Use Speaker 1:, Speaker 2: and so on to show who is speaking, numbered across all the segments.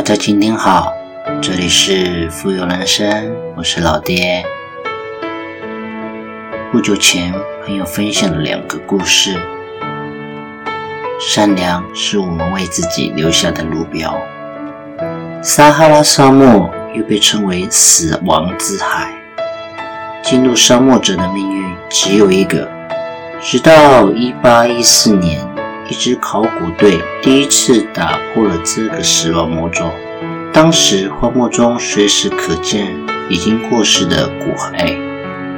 Speaker 1: 大家今天好，这里是富有人生，我是老爹。不久前，朋友分享了两个故事。善良是我们为自己留下的路标。撒哈拉沙漠又被称为死亡之海，进入沙漠者的命运只有一个。直到1814年。一支考古队第一次打破了这个死亡魔咒。当时荒漠中随时可见已经过世的骨骸。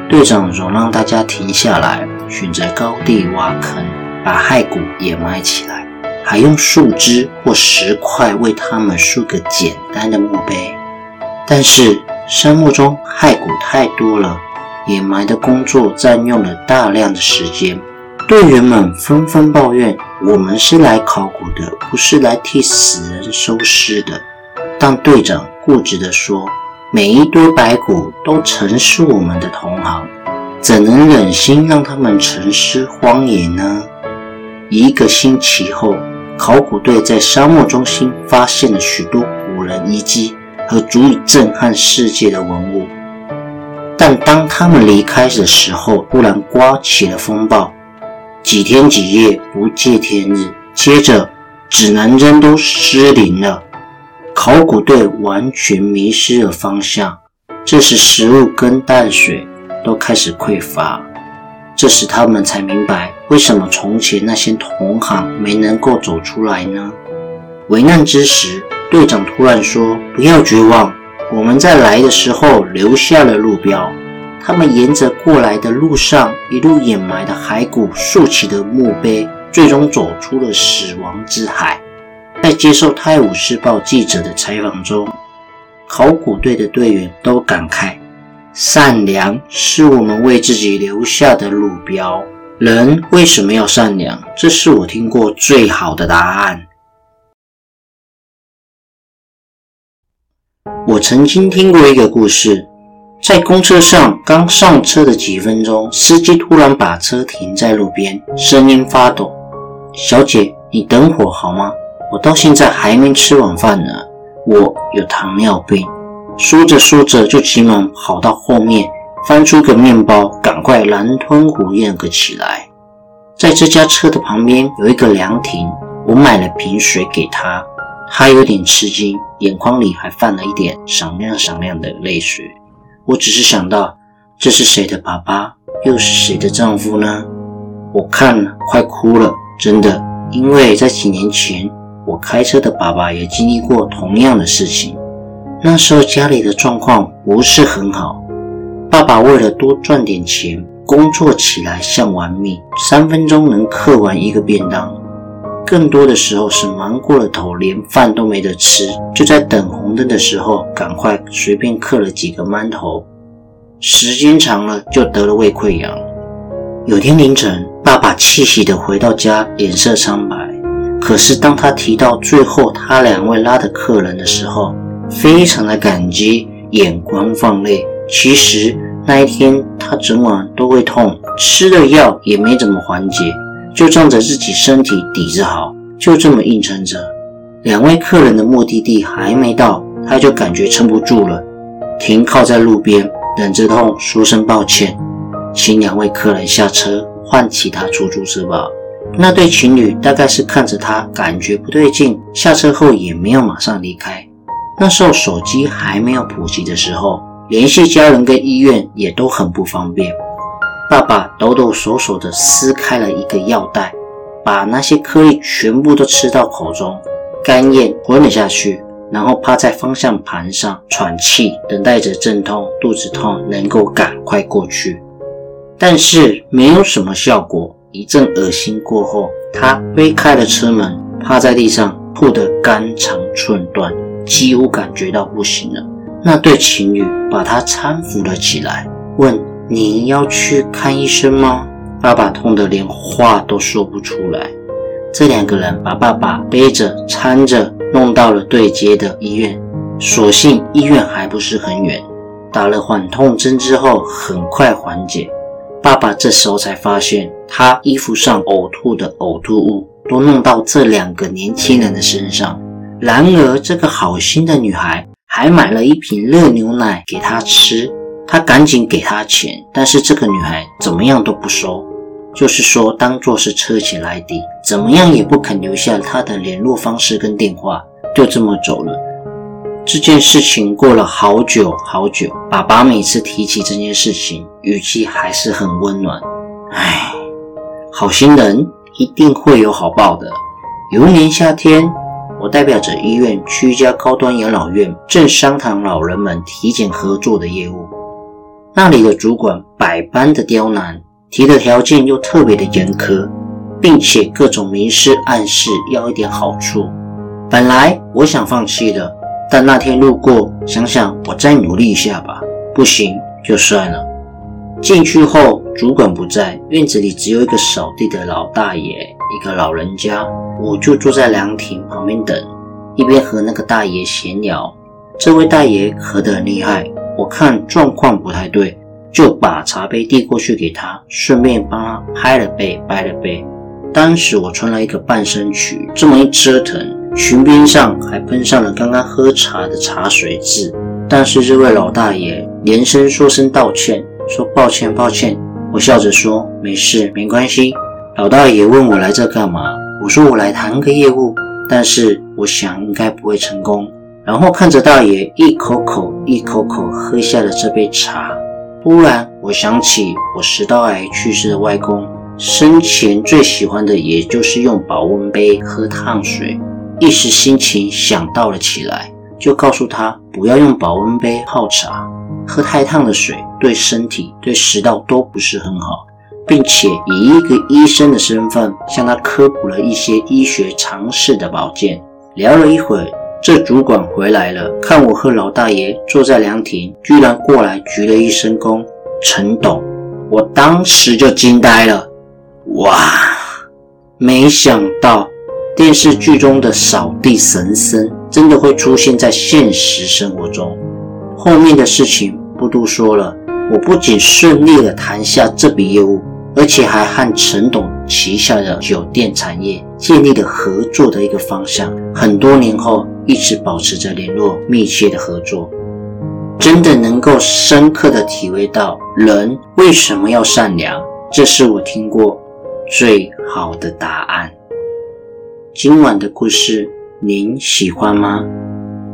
Speaker 1: 队长总让大家停下来，选择高地挖坑，把骸骨掩埋起来，还用树枝或石块为他们竖个简单的墓碑。但是沙漠中骸骨太多了，掩埋的工作占用了大量的时间。队员们纷纷抱怨：“我们是来考古的，不是来替死人收尸的。”但队长固执地说：“每一堆白骨都曾是我们的同行，怎能忍心让他们沉尸荒野呢？”一个星期后，考古队在沙漠中心发现了许多古人遗迹和足以震撼世界的文物。但当他们离开的时候，突然刮起了风暴。几天几夜不见天日，接着指南针都失灵了，考古队完全迷失了方向。这时食物跟淡水都开始匮乏，这时他们才明白为什么从前那些同行没能够走出来呢？危难之时，队长突然说：“不要绝望，我们在来的时候留下了路标。”他们沿着过来的路上，一路掩埋的骸骨、竖起的墓碑，最终走出了死亡之海。在接受《泰晤士报》记者的采访中，考古队的队员都感慨：“善良是我们为自己留下的路标。人为什么要善良？这是我听过最好的答案。”我曾经听过一个故事。在公车上刚上车的几分钟，司机突然把车停在路边，声音发抖：“小姐，你等会好吗？我到现在还没吃晚饭呢，我有糖尿病。”说着说着，就急忙跑到后面，翻出个面包，赶快狼吞虎咽个起来。在这家车的旁边有一个凉亭，我买了瓶水给他，他有点吃惊，眼眶里还泛了一点闪亮闪亮的泪水。我只是想到，这是谁的爸爸，又是谁的丈夫呢？我看了，快哭了，真的。因为在几年前，我开车的爸爸也经历过同样的事情。那时候家里的状况不是很好，爸爸为了多赚点钱，工作起来像玩命，三分钟能刻完一个便当。更多的时候是忙过了头，连饭都没得吃，就在等红灯的时候，赶快随便嗑了几个馒头，时间长了就得了胃溃疡。有天凌晨，爸爸气息的回到家，脸色苍白。可是当他提到最后他两位拉的客人的时候，非常的感激，眼光放泪。其实那一天他整晚都会痛，吃了药也没怎么缓解。就仗着自己身体底子好，就这么硬撑着。两位客人的目的地还没到，他就感觉撑不住了，停靠在路边，忍着痛说声抱歉，请两位客人下车换其他出租车吧。那对情侣大概是看着他感觉不对劲，下车后也没有马上离开。那时候手机还没有普及的时候，联系家人跟医院也都很不方便。爸爸抖抖手手地撕开了一个药袋，把那些颗粒全部都吃到口中，干咽吞了下去，然后趴在方向盘上喘气，等待着阵痛、肚子痛能够赶快过去。但是没有什么效果，一阵恶心过后，他推开了车门，趴在地上吐得肝肠寸断，几乎感觉到不行了。那对情侣把他搀扶了起来，问。你要去看医生吗？爸爸痛得连话都说不出来。这两个人把爸爸背着、搀着弄到了对接的医院，所幸医院还不是很远。打了缓痛针之后，很快缓解。爸爸这时候才发现，他衣服上呕吐的呕吐物都弄到这两个年轻人的身上，然而，这个好心的女孩还买了一瓶热牛奶给他吃。他赶紧给他钱，但是这个女孩怎么样都不收，就是说当做是车钱来抵，怎么样也不肯留下她的联络方式跟电话，就这么走了。这件事情过了好久好久，爸爸每次提起这件事情，语气还是很温暖。唉，好心人一定会有好报的。有一年夏天，我代表着医院去一家高端养老院，正商谈老人们体检合作的业务。那里的主管百般的刁难，提的条件又特别的严苛，并且各种明示暗示要一点好处。本来我想放弃的，但那天路过，想想我再努力一下吧，不行就算了。进去后，主管不在，院子里只有一个扫地的老大爷，一个老人家，我就坐在凉亭旁边等，一边和那个大爷闲聊。这位大爷咳得很厉害。我看状况不太对，就把茶杯递过去给他，顺便帮他拍了背、掰了背。当时我穿了一个半身裙，这么一折腾，裙边上还喷上了刚刚喝茶的茶水渍。但是这位老大爷连声说声道歉，说抱歉抱歉。我笑着说没事，没关系。老大爷问我来这干嘛？我说我来谈个业务，但是我想应该不会成功。然后看着大爷一口口、一口口喝下了这杯茶，忽然我想起我食道癌去世的外公，生前最喜欢的也就是用保温杯喝烫水，一时心情想到了起来，就告诉他不要用保温杯泡茶，喝太烫的水对身体、对食道都不是很好，并且以一个医生的身份向他科普了一些医学常识的保健。聊了一会儿。这主管回来了，看我和老大爷坐在凉亭，居然过来鞠了一声躬。陈董，我当时就惊呆了。哇，没想到电视剧中的扫地神僧真的会出现在现实生活中。后面的事情不多说了，我不仅顺利的谈下这笔业务。而且还和陈董旗下的酒店产业建立了合作的一个方向，很多年后一直保持着联络，密切的合作，真的能够深刻的体会到人为什么要善良，这是我听过最好的答案。今晚的故事您喜欢吗？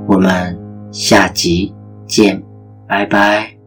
Speaker 1: 我们下集见，拜拜。